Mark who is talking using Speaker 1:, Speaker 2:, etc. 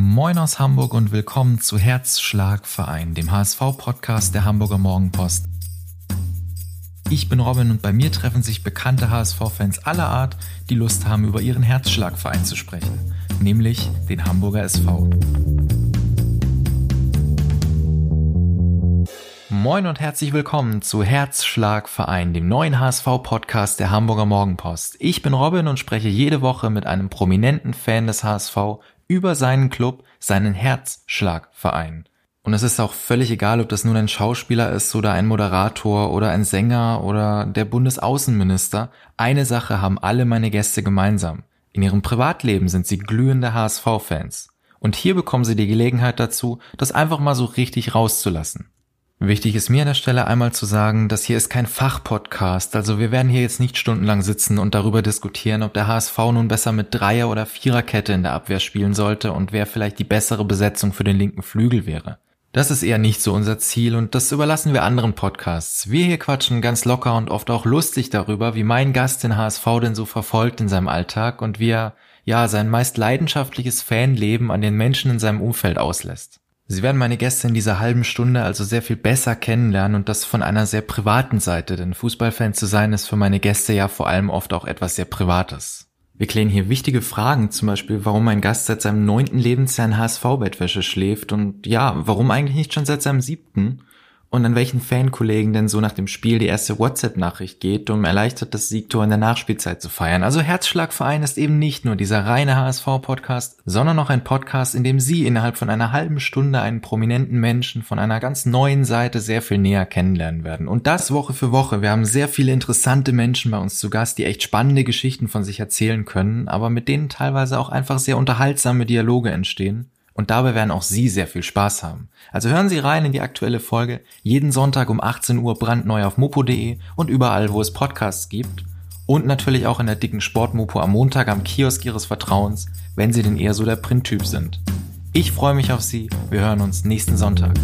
Speaker 1: Moin aus Hamburg und willkommen zu Herzschlagverein, dem HSV-Podcast der Hamburger Morgenpost. Ich bin Robin und bei mir treffen sich bekannte HSV-Fans aller Art, die Lust haben, über ihren Herzschlagverein zu sprechen, nämlich den Hamburger SV. Moin und herzlich willkommen zu Herzschlagverein, dem neuen HSV-Podcast der Hamburger Morgenpost. Ich bin Robin und spreche jede Woche mit einem prominenten Fan des HSV über seinen Club, seinen Herzschlagverein. Und es ist auch völlig egal, ob das nun ein Schauspieler ist oder ein Moderator oder ein Sänger oder der Bundesaußenminister. Eine Sache haben alle meine Gäste gemeinsam. In ihrem Privatleben sind sie glühende HSV-Fans. Und hier bekommen sie die Gelegenheit dazu, das einfach mal so richtig rauszulassen. Wichtig ist mir an der Stelle einmal zu sagen, dass hier ist kein Fachpodcast, also wir werden hier jetzt nicht stundenlang sitzen und darüber diskutieren, ob der HSV nun besser mit Dreier- oder Viererkette in der Abwehr spielen sollte und wer vielleicht die bessere Besetzung für den linken Flügel wäre. Das ist eher nicht so unser Ziel und das überlassen wir anderen Podcasts. Wir hier quatschen ganz locker und oft auch lustig darüber, wie mein Gast den HSV denn so verfolgt in seinem Alltag und wie er, ja, sein meist leidenschaftliches Fanleben an den Menschen in seinem Umfeld auslässt. Sie werden meine Gäste in dieser halben Stunde also sehr viel besser kennenlernen und das von einer sehr privaten Seite, denn Fußballfan zu sein ist für meine Gäste ja vor allem oft auch etwas sehr Privates. Wir klären hier wichtige Fragen, zum Beispiel, warum mein Gast seit seinem neunten Lebensjahr in HSV-Bettwäsche schläft und ja, warum eigentlich nicht schon seit seinem siebten? Und an welchen Fankollegen denn so nach dem Spiel die erste WhatsApp-Nachricht geht, um erleichtert das Siegtor in der Nachspielzeit zu feiern. Also Herzschlagverein ist eben nicht nur dieser reine HSV-Podcast, sondern auch ein Podcast, in dem Sie innerhalb von einer halben Stunde einen prominenten Menschen von einer ganz neuen Seite sehr viel näher kennenlernen werden. Und das Woche für Woche. Wir haben sehr viele interessante Menschen bei uns zu Gast, die echt spannende Geschichten von sich erzählen können, aber mit denen teilweise auch einfach sehr unterhaltsame Dialoge entstehen. Und dabei werden auch Sie sehr viel Spaß haben. Also hören Sie rein in die aktuelle Folge. Jeden Sonntag um 18 Uhr brandneu auf mopo.de und überall, wo es Podcasts gibt. Und natürlich auch in der dicken Sportmopo am Montag am Kiosk Ihres Vertrauens, wenn Sie denn eher so der Printtyp sind. Ich freue mich auf Sie. Wir hören uns nächsten Sonntag.